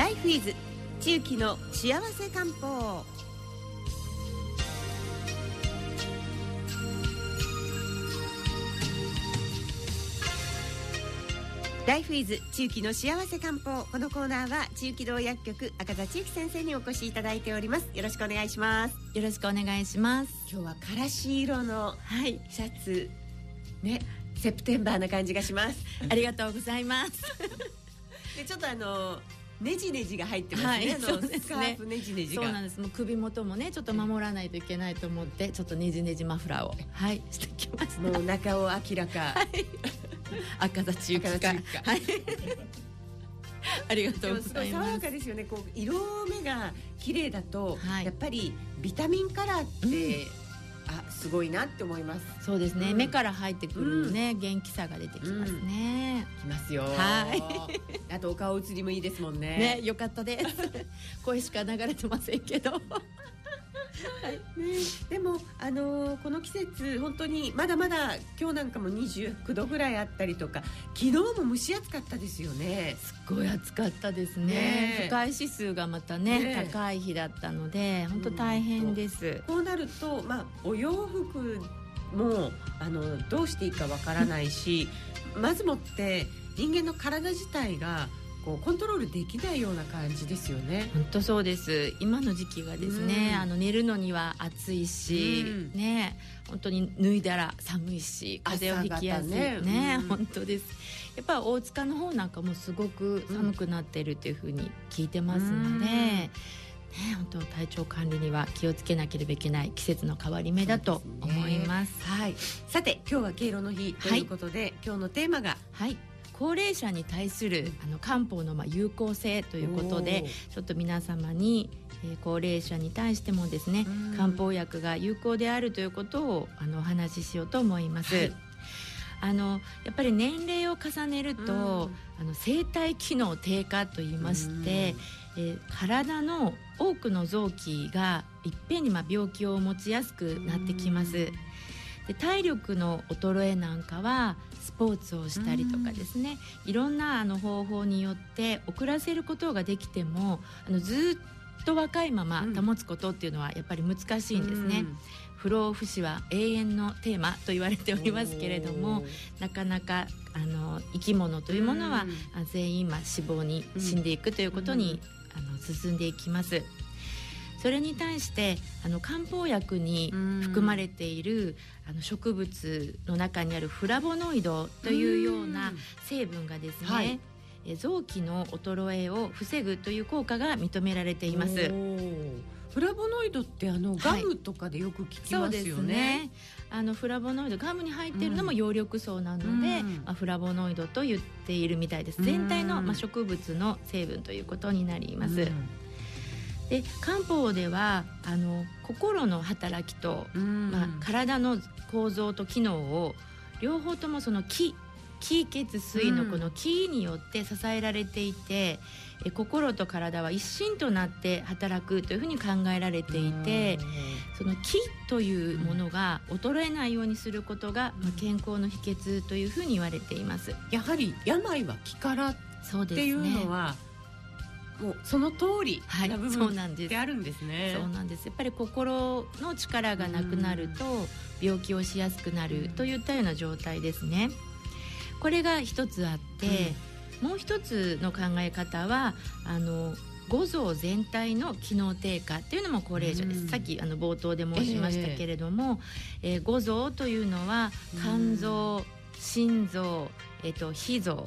ライフイズ。中期の幸せ漢方。ライフイズ中期の幸せ漢方。このコーナーは中期堂薬局赤田千幸先生にお越しいただいております。よろしくお願いします。よろしくお願いします。今日はからし色のはい。シャツねセプテンバーな感じがします。ありがとうございます。でちょっとあのねじねじが入ってますね、はい、あの、ね、スカーフねじねじそうなんです。もう首元もねちょっと守らないといけないと思ってちょっとねじねじマフラーをはいしてきました。もう中を明らか、はい、赤座中華。はい。ありがとうございます。爽やかですよね。こう色目が綺麗だと、はい、やっぱりビタミンカラーって、うんあすごいなって思います。そうですね、うん、目から入ってくるね、うん、元気さが出てきますね、きますよ。はい。あとお顔写りもいいですもんね。ねよかったです。声しか流れてませんけどはい。ね、でも、あのー、この季節本当にまだまだ今日なんかも29度ぐらいあったりとか昨日も蒸し暑かったですよね。すごい暑かったですね。ね不快指数がまたね、ね、高い日だったので本当大変です、こうなると、まあ、お洋服もあのどうしていいかわからないしまずもって人間の体自体がこうコントロールできないような感じですよね。本当そうです。今の時期がですね、うん、あの寝るのには暑いし、うん、ね、本当に脱いだら寒いし、風邪をひきやすいね、ねうん、本当です。やっぱ大塚の方なんかもすごく寒くなってるっていうふうに聞いてますので。ね、本当体調管理には気をつけなければいけない季節の変わり目だと思います。すね、はい。さて今日は敬老の日ということで、はい、今日のテーマがはい高齢者に対するあの漢方のまあ有効性ということでちょっと皆様に、えー、高齢者に対してもですね漢方薬が有効であるということをあのお話ししようと思います。はい。あのやっぱり年齢を重ねると、あの生体機能低下といいまして、えー、体の多くの臓器がいっぺんにまあ病気を持ちやすくなってきます。で体力の衰えなんかはスポーツをしたりとかですね。いろんなあの方法によって遅らせることができてもあのずっと若いまま保つことっていうのはやっぱり難しいんですね。不老不死は永遠のテーマと言われておりますけれどもなかなかあの生き物というものは全員、まあ、死亡に死んでいくということに、あの進んでいきます。それに対してあの漢方薬に含まれているあの植物の中にあるフラボノイドというような成分がですね、はい、え臓器の衰えを防ぐという効果が認められています。フラボノイドってあのガムとかでよく聞きますよね。はい、ね。あのフラボノイドガムに入っているのも葉緑素なので、うん、まあ、フラボノイドと言っているみたいです。全体のまあ植物の成分ということになります。うんで漢方ではあの心の働きと、まあ、体の構造と機能を両方ともその気気血水のこの気によって支えられていて、うん、え心と体は一心となって働くというふうに考えられていて、その気というものが衰えないようにすることが、まあ、健康の秘訣というふうに言われています。やはり病は気からっていうのは、もうその通りな部分ってあるんですね、そうなんです。やっぱり心の力がなくなると病気をしやすくなるといったような状態ですね。これが一つあって、うん、もう一つの考え方はあの五臓全体の機能低下っていうのも高齢者です、うん、さっきあの冒頭で申しましたけれども、えー、えー、五臓というのは肝臓、心臓、えーと、脾臓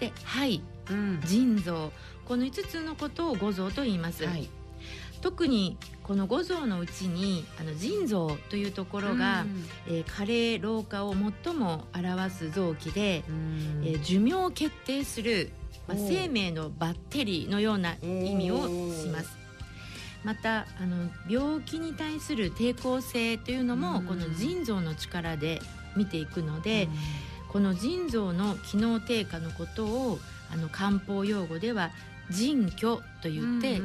で肺、うん、腎臓この5つのことを五臓と言います、はい、特にこの五臓のうちにあの腎臓というところが、うん、えー、加齢老化を最も表す臓器で、うん、えー、寿命を決定する、まあ、生命のバッテリーのような意味をします。またあの病気に対する抵抗性というのも、この腎臓の力で見ていくので、この腎臓の機能低下のことをあの漢方用語では腎虚と言って、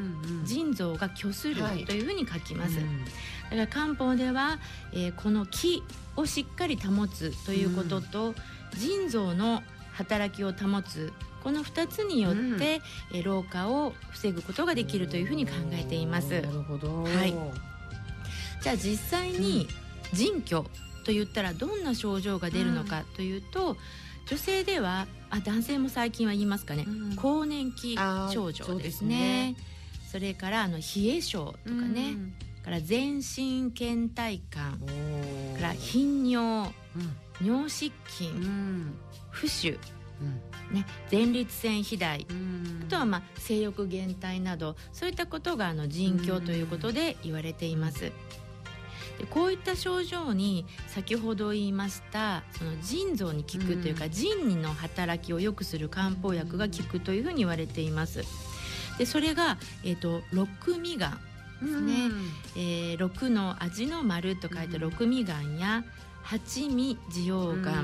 腎臓が虚するというふうに書きます、はい、だから漢方では、えー、この気をしっかり保つということと、腎臓の働きを保つこの2つによって、え老化を防ぐことができるというふうに考えています。なるほど。はい。じゃあ実際に腎虚と言ったらどんな症状が出るのかというと、女性ではあ男性も最近は言いますかね、うん。更年期症状ですすね。ねそれからあの冷え症とかね、うん。から全身倦怠感。から頻尿。うん。尿失禁、うん。浮腫。うん。ね。前立腺肥大。うん。あとはまあ性欲減退など。そういったことがあの腎虚ということで言われています。でこういった症状に先ほど言いましたその腎臓に効くというか、うん。腎の働きを良くする漢方薬が効くというふうに言われています。でそれが、えー、と六味丸、ですね。えー、六の味の丸と書いてうん。六味丸や八味地黄うん。丸、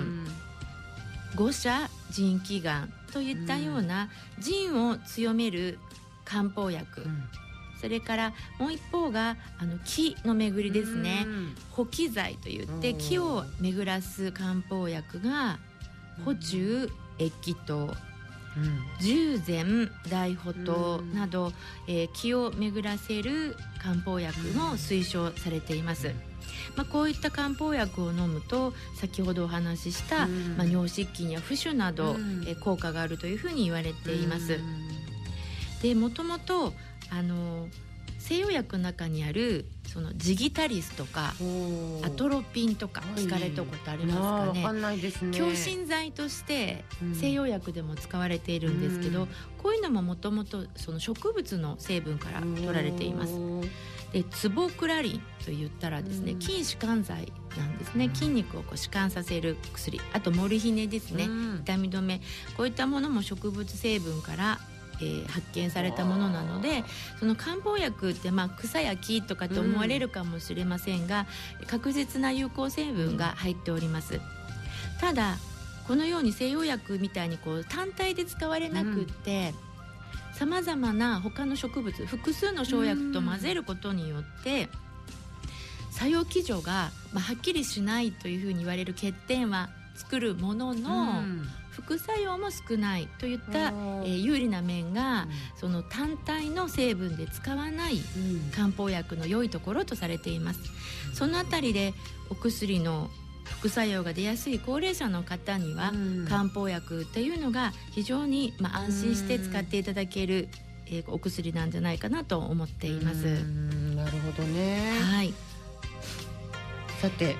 五社腎気丸といったような腎を強める漢方薬、うんそれからもう一方があの気の巡りですね。うん。補気剤といってうん。気を巡らす漢方薬が補中液気糖うん。従前大補糖うん。など、えー気を巡らせる漢方薬も推奨されています、まあ、こういった漢方薬を飲むと先ほどお話しした、うん。まあ、尿失禁や浮腫など、うん。えー効果があるというふうに言われています。うん。でもともとあの西洋薬の中にあるそのジギタリスとかアトロピンとか聞かれたことありますかね。ね。強心剤としてうん。西洋薬でも使われているんですけど、うん。こういうのももともとその植物の成分から取られています。でツボクラリンと言ったらですね、うん。筋弛緩剤なんですね。うん。筋肉をこう弛緩させる薬。あとモルヒネですね、うん。痛み止め。こういったものも植物成分から、えー発見されたものなのでその漢方薬ってまあ草や木とかって思われるかもしれませんが、確実な有効成分が入っております。ただこのように西洋薬みたいにこう単体で使われなくって、さまざまな他の植物複数の生薬と混ぜることによって、作用基準が、まあ、はっきりしないというふうに言われる欠点は作るものの、うん副作用も少ないといった、えー有利な面が、その単体の成分で使わないうん。漢方薬の良いところとされています。そのあたりでお薬の副作用が出やすい高齢者の方には、うん。漢方薬っていうのが非常に、まあ、安心して使っていただける、えーお薬なんじゃないかなと思っています。うん。なるほどね。はい、さて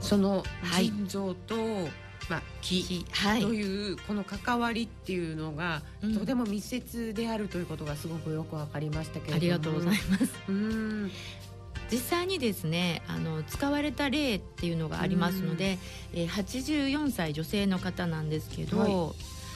そのはい。腎臓と、はいというこの関わりっていうのが、うん。とても密接であるということがすごくよくわかりましたけれども。ありがとうございます。うん。実際にですねあの使われた例っていうのがありますので、えー、84歳女性の方なんですけど、はい。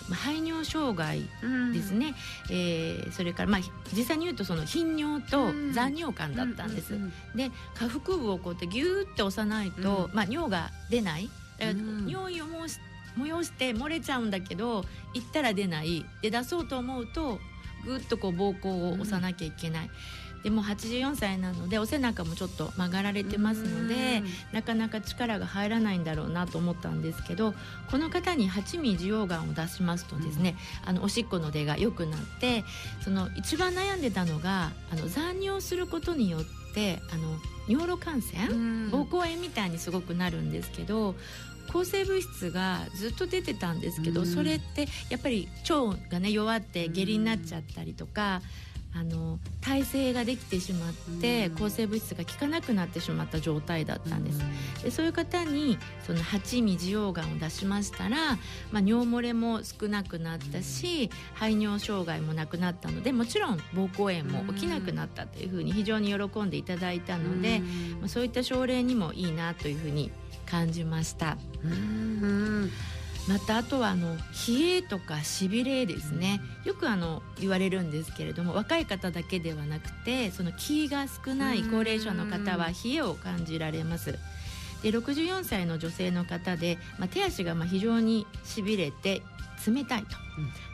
まあ、排尿障害うん。ですね、えーそれから、まあ、ひ実際に言うとその頻尿とうん。残尿感だったんです。ううで下腹部をこうやってギューって押さないと、うん。まあ、尿が出ない。だか尿意を催し催して漏れちゃうんだけど行ったら出ない。で出そうと思うとぐっとこう膀胱を押さなきゃいけない。でもう84歳なのでお背中もちょっと曲がられてますので、なかなか力が入らないんだろうなと思ったんですけどこの方に八味地黄丸を出しますとですね、あのおしっこの出が良くなってその一番悩んでたのがあの残尿することによってあの尿路感染、うん。膀胱炎みたいにすごくなるんですけど抗生物質がずっと出てたんですけど、うん。それってやっぱり腸がね弱って下痢になっちゃったりとか。あの耐性ができてしまって、うん。抗生物質が効かなくなってしまった状態だったんです、でそういう方にその八味地黄丸を出しましたら、まあ、尿漏れも少なくなったし、排尿障害もなくなったのでもちろん膀胱炎も起きなくなったというふうに非常に喜んでいただいたので、まあ、そういった症例にもいいなというふうに感じました。うんうん。またあとはあの冷えとかしびれですね。よくあの言われるんですけれども若い方だけではなくてその気が少ない高齢者の方は冷えを感じられます。で64歳の女性の方で、まあ、手足がまあ非常にしびれて冷たいと、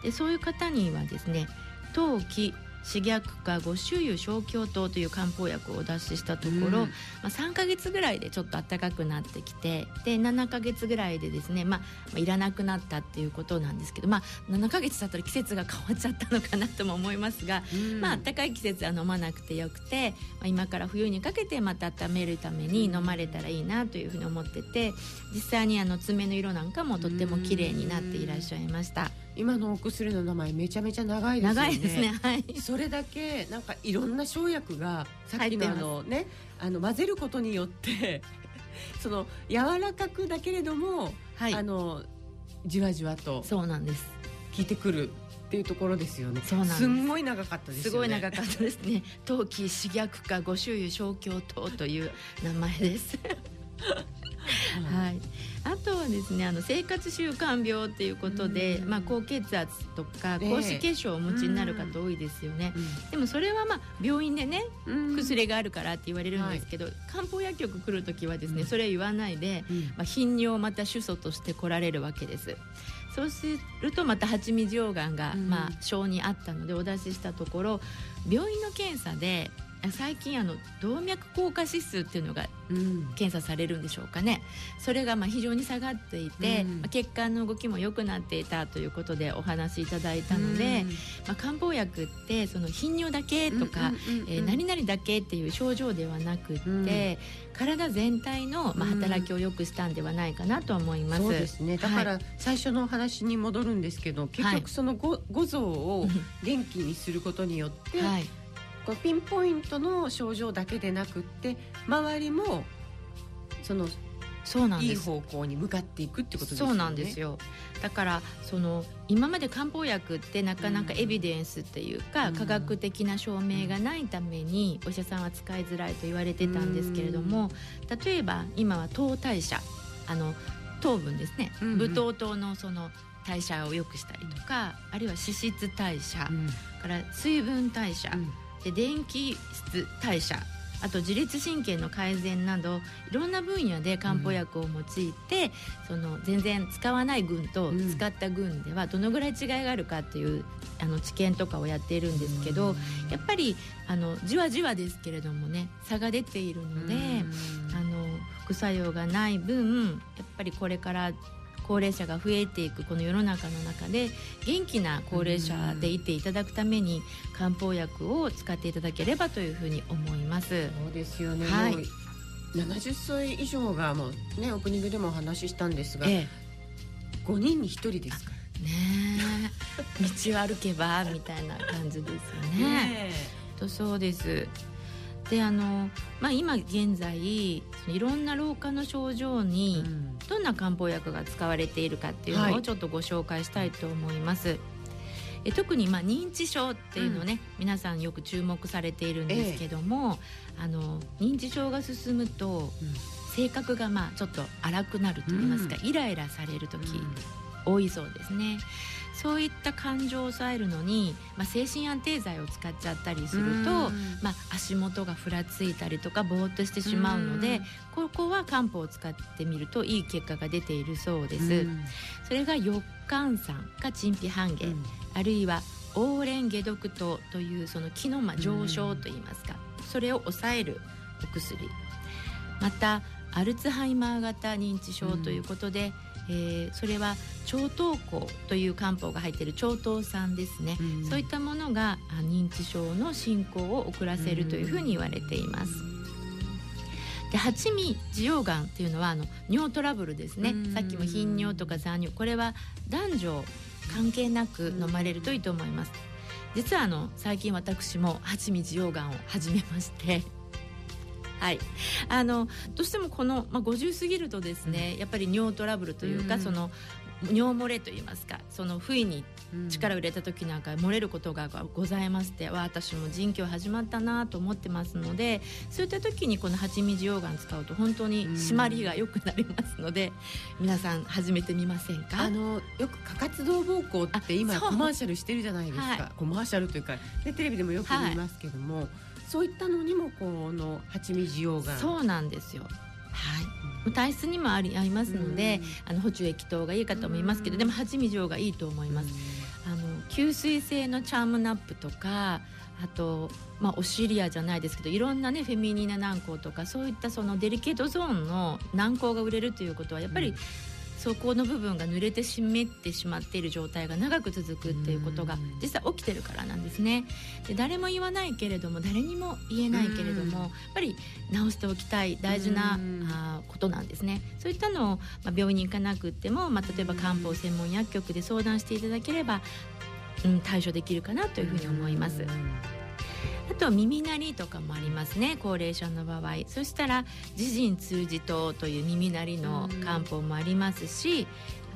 でそういう方にはですね冬季刺逆化五周油小強糖という漢方薬をお出ししたところ、うん、まあ、3か月ぐらいでちょっと暖かくなってきてで7か月ぐらいでですね、まあ、いらなくなったっていうことなんですけど、まあ、7か月経ったら季節が変わっちゃったのかなとも思いますが、うん、まあ暖かい季節は飲まなくてよくて、まあ、今から冬にかけてまた温めるために飲まれたらいいなというふうに思ってて実際にあの爪の色なんかもとっても綺麗になっていらっしゃいました。今のお薬の名前めちゃめちゃ長いですね。長いですね。はい。それだけなんかいろんな生薬がさっきのあのねあの混ぜることによって その柔らかくだけれども、はい、あのじわじわとそうなんです効いてくるっていうところですよね。そうなんです。すごい長かったです、ね、すごい長かったですね。冬季刺逆化五周油小京糖という名前です。はい。あとはですねあの生活習慣病っていうことで、まあ、高血圧とか高脂血症をお持ちになる方多いですよね、でもそれはまあ病院でね薬があるからって言われるんですけど、はい、漢方薬局来る時はですねそれは言わないで、まあ、頻尿また主訴として来られるわけです。そうするとまた蜂蜜溶岩がまあ症にあったのでお出ししたところ病院の検査で最近あの動脈硬化指数っていうのが検査されるんでしょうかね、うん、それがまあ非常に下がっていて、うん、血管の動きも良くなっていたということでお話しいただいたので、うん、まあ、漢方薬ってその頻尿だけとか、え何々だけっていう症状ではなくって、体全体のまあ働きを良くしたんではないかなと思います。そうですね。だから最初のお話に戻るんですけど、はい、結局その五五臓を元気にすることによって、はいこうピンポイントの症状だけでなくって周りもそのそうなんいい方向に向かっていくってことですよね。そうなんですよ。だからその今まで漢方薬ってなかなかエビデンスっていうか、うん、科学的な証明がないためにお医者さんは使いづらいと言われてたんですけれども、うん、例えば今は糖代謝あの糖分ですね、うんうん、ブドウ糖のその代謝を良くしたりとか、あるいは脂質代謝、から水分代謝、で電気質代謝あと自律神経の改善などいろんな分野で漢方薬を用いて、うん、その全然使わない群と使った群ではどのぐらい違いがあるかっていうあの知見とかをやっているんですけど、うん、やっぱりあのじわじわですけれどもね差が出ているので、うん、あの副作用がない分やっぱりこれから高齢者が増えていくこの世の中の中で元気な高齢者でいていただくために漢方薬を使っていただければというふうに思います。そうですよね、はい。70歳以上がもうねオープニングでもお話ししたんですが、ええ、5人に1人ですか。ね道を歩けばみたいな感じですよね。ねとそうですであの、まあ、今現在いろんな老化の症状にどんな漢方薬が使われているかっていうのをちょっとご紹介したいと思います。はい、え特にまあ認知症っていうのね、うん、皆さんよく注目されているんですけども、ええ、あの認知症が進むと、うん、性格がまあちょっと荒くなると言いますか、うん、イライラされる時、多いそうですね。そういった感情を抑えるのに、まあ、精神安定剤を使っちゃったりすると、まあ、足元がふらついたりとかぼーっとしてしまうのでここは漢方を使ってみるといい結果が出ているそうです。それが翼寒酸か陳皮半夏、あるいはオーレン解毒糖というその気のま上昇といいますか、それを抑えるお薬。またアルツハイマー型認知症ということで、うん。えー、それは超糖酵という漢方が入っている超糖酸ですね、うん、そういったものが認知症の進行を遅らせるというふうに言われています。で八味滋養がんっていうのはあの尿トラブルですね、さっきも頻尿とか残尿。これは男女関係なく飲まれるといいと思います。実はあの最近私も八味滋養がんを始めましてはい、あのどうしてもこの、まあ、50過ぎるとですね、うん、やっぱり尿トラブルというか、うん、その尿漏れといいますかその不意に力を入れた時なんか漏れることがございまして、うん、私も腎虚始まったなと思ってますのでそういった時にこの蜂蜜溶岩使うと本当に締まりが良くなりますので、うん、皆さん始めてみませんか？あのよく過活動膀胱って今コマーシャルしてるじゃないですか、はい、コマーシャルというかでテレビでもよく見ますけども。はいそういったのにもこの蜂蜜溶岩。そうなんですよ。はい。体質にもありありますので、あの補充液等がいいかと思いますけどでも蜂蜜状がいいと思います。あの吸水性のチャームナップとかあと、まあ、オシリアじゃないですけどいろんなねフェミニーナ軟膏とかそういったそのデリケートゾーンの軟膏が売れるということはやっぱり、そこの部分が濡れて湿ってしまっている状態が長く続くっていうことが実際起きてるからなんですね。で誰も言わないけれども誰にも言えないけれどもやっぱり直しておきたい大事なあことなんですね。そういったのを、まあ、病院に行かなくっても、まあ、例えば漢方専門薬局で相談していただければ、うん、対処できるかなというふうに思います。あと耳鳴りとかもありますね高齢者の場合。そしたら自陣通じとという耳鳴りの漢方もありますし、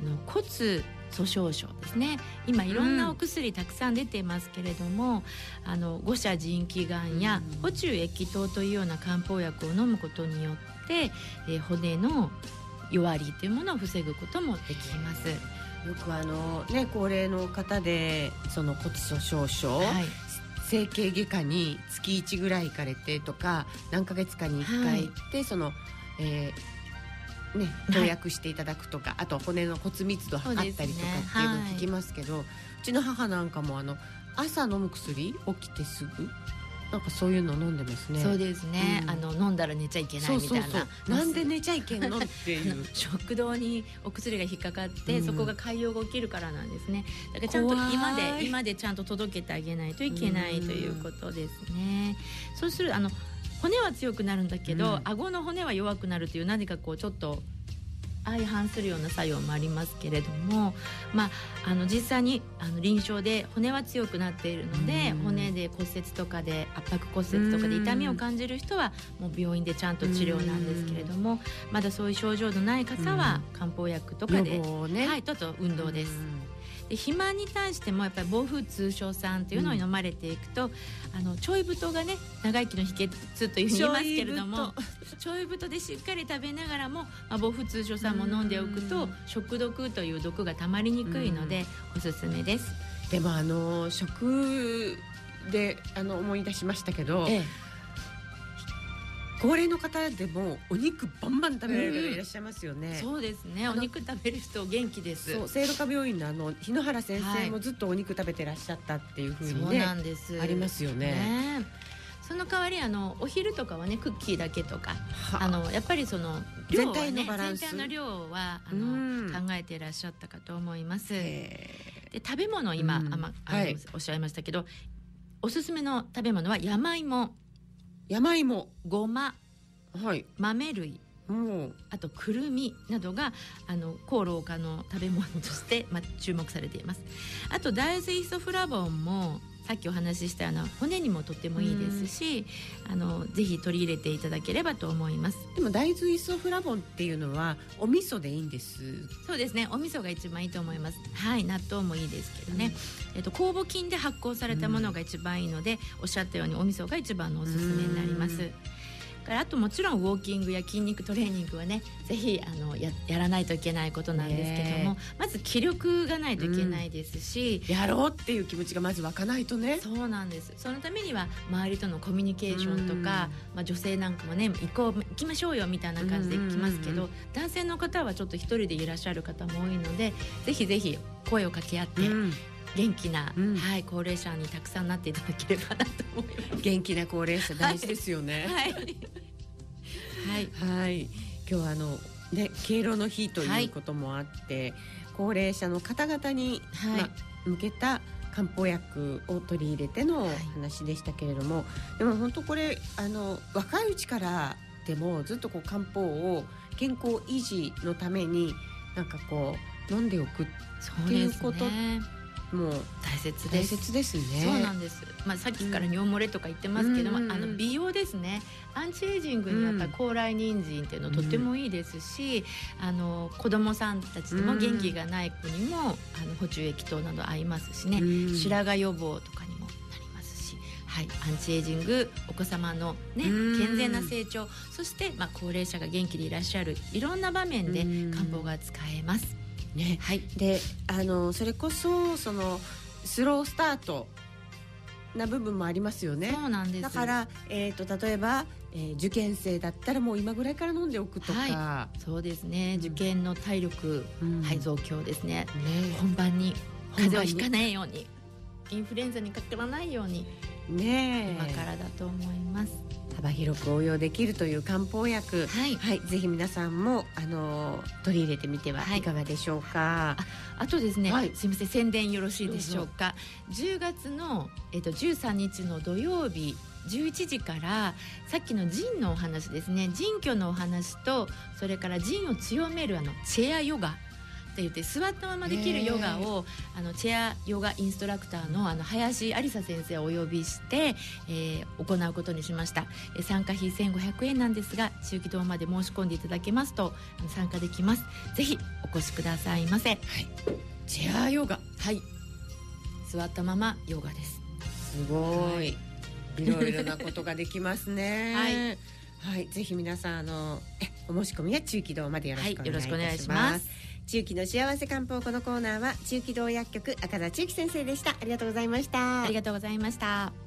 あの骨粗しょう症ですね。今いろんなお薬たくさん出ていますけれども、うん、あの五者腎気丸や補中液糖というような漢方薬を飲むことによって、えー、骨の弱りというものを防ぐこともできます。よくあのね高齢の方でその骨粗しょう症、はい、整形外科に月1ぐらい行かれてとか何ヶ月かに1回行って、はい、その、えー、ね、投薬していただくとか、はい、あと骨の骨密度測ったりとかっていうのを聞きますけどう、ねはい、うちの母なんかもあの朝飲む薬起きてすぐなんかそういうの飲んでますね。そうですね。うん、あの飲んだら寝ちゃいけないみたいな。そうそうそう なんで寝ちゃいけんのっていう食道にお薬が引っかかって、うん、そこが潰瘍が起きるからなんですね。だからちゃんと今で今でちゃんと届けてあげないといけないということですね。うそうするあの骨は強くなるんだけど、うん、顎の骨は弱くなるという何かこうちょっと相反するような作用もありますけれども、まあ、あの実際にあの臨床で骨は強くなっているので骨で骨折とかで圧迫骨折とかで痛みを感じる人はもう病院でちゃんと治療なんですけれどもまだそういう症状のない方は漢方薬とかで、ね、はい、とと運動です。で肥満に対してもやっぱり暴風通商酸っていうのを飲まれていくと、うん、あのちょい太がね長生きの秘訣というふうに言いますけれどもちょい太でしっかり食べながらも、まあ、暴風通商酸も飲んでおくと食毒という毒がたまりにくいのでおすすめです。でもあの食であの思い出しましたけど、ええ高齢の方でもお肉バンバン食べられる方いらっしゃいますよね、うん、そうですね。お肉食べる人元気です。そう聖路加病院のあの日野原先生もずっとお肉食べてらっしゃったっていうふうにね、そうなんです。ありますよね。ね。その代わりあのお昼とかはねクッキーだけとかあ。のやっぱりその量は、ね、全体のバランス。全体の量はあの考えていらっしゃったかと思います。で食べ物今、あまあの、はい、おっしゃいましたけどおすすめの食べ物は山芋山芋。ごま、はい、豆類。あとくるみなどがあの抗老化の食べ物として、まあ、注目されています。あと大豆イソフラボンもさっきお話ししたような骨にもとってもいいですし、あのぜひ取り入れていただければと思います。でも大豆イソフラボンっていうのはお味噌でいいんです。そうですね。お味噌が一番いいと思います。はい。納豆もいいですけどね、うん、えっと酵母菌で発酵されたものが一番いいので、うん、おっしゃったようにお味噌が一番のおすすめになります、からあともちろんウォーキングや筋肉トレーニングはねぜひあのややらないといけないことなんですけどもまず気力がないといけないですし、うん、やろうっていう気持ちがまず湧かないとね。そうなんです。そのためには周りとのコミュニケーションとか、まあ、女性なんかもね行こう行きましょうよみたいな感じで行きますけど、男性の方はちょっと一人でいらっしゃる方も多いのでぜひぜひ声を掛け合って、うん元気な、うん、はい、高齢者にたくさんなっていただければなと思います。元気な高齢者大事ですよね。はい、はい、はい、今日はあのね敬老の日ということもあって、はい、高齢者の方々に、はい、ま向けた漢方薬を取り入れての話でしたけれども、はい、でも本当これあの若いうちからでもずっとこう漢方を健康維持のためになんかこう飲んでおくっていうこともう大切です。大切ですね。そうなんです、まあ、さっきから尿漏れとか言ってますけども、うん、あの美容ですね。アンチエイジングにやっぱり高麗人参っていうのとてもいいですし、うん、あの子供さんたちでも元気がない子にも、あの補充液等など合いますしね、うん、白髪予防とかにもなりますし。はい、アンチエイジングお子様の、ね、健全な成長そして、まあ、高齢者が元気でいらっしゃるいろんな場面で漢方が使えます。ね、はい、であのそれこそそのスロースタートな部分もありますよね。そうなんです。だから、えーと、例えば、えー、受験生だったらもう今ぐらいから飲んでおくとか、はい、そうですね、受験の体力、うん、はい、増強ですね、ね。本番に風邪をひかないようにインフルエンザにかからないようにね今からだと思います。幅広く応用できるという漢方薬。はい。はい、ぜひ皆さんもあの取り入れてみてはい。かがでしょうか？あとですね、はい。すみません宣伝よろしいでしょうか？10月の、えっと13日の土曜日11時からさっきの腎のお話ですね。腎虚のお話とそれから腎を強めるあのチェアヨガって言って座ったままできるヨガをあのチェアヨガインストラクターのあの林有沙先生をお呼びして、えー行うことにしました。えー参加費1500円なんですが中期堂まで申し込んでいただけますと参加できます。ぜひお越しくださいませ。チェアヨガ。はい。座ったままヨガです。すごい、い、ろいろなことができますね。はい、はい、ぜひ皆さんあのえお申し込みは中期堂までよろしくお願いします。はい中期の幸せ漢方このコーナーは中期堂薬局赤田中期先生でした。ありがとうございました。ありがとうございました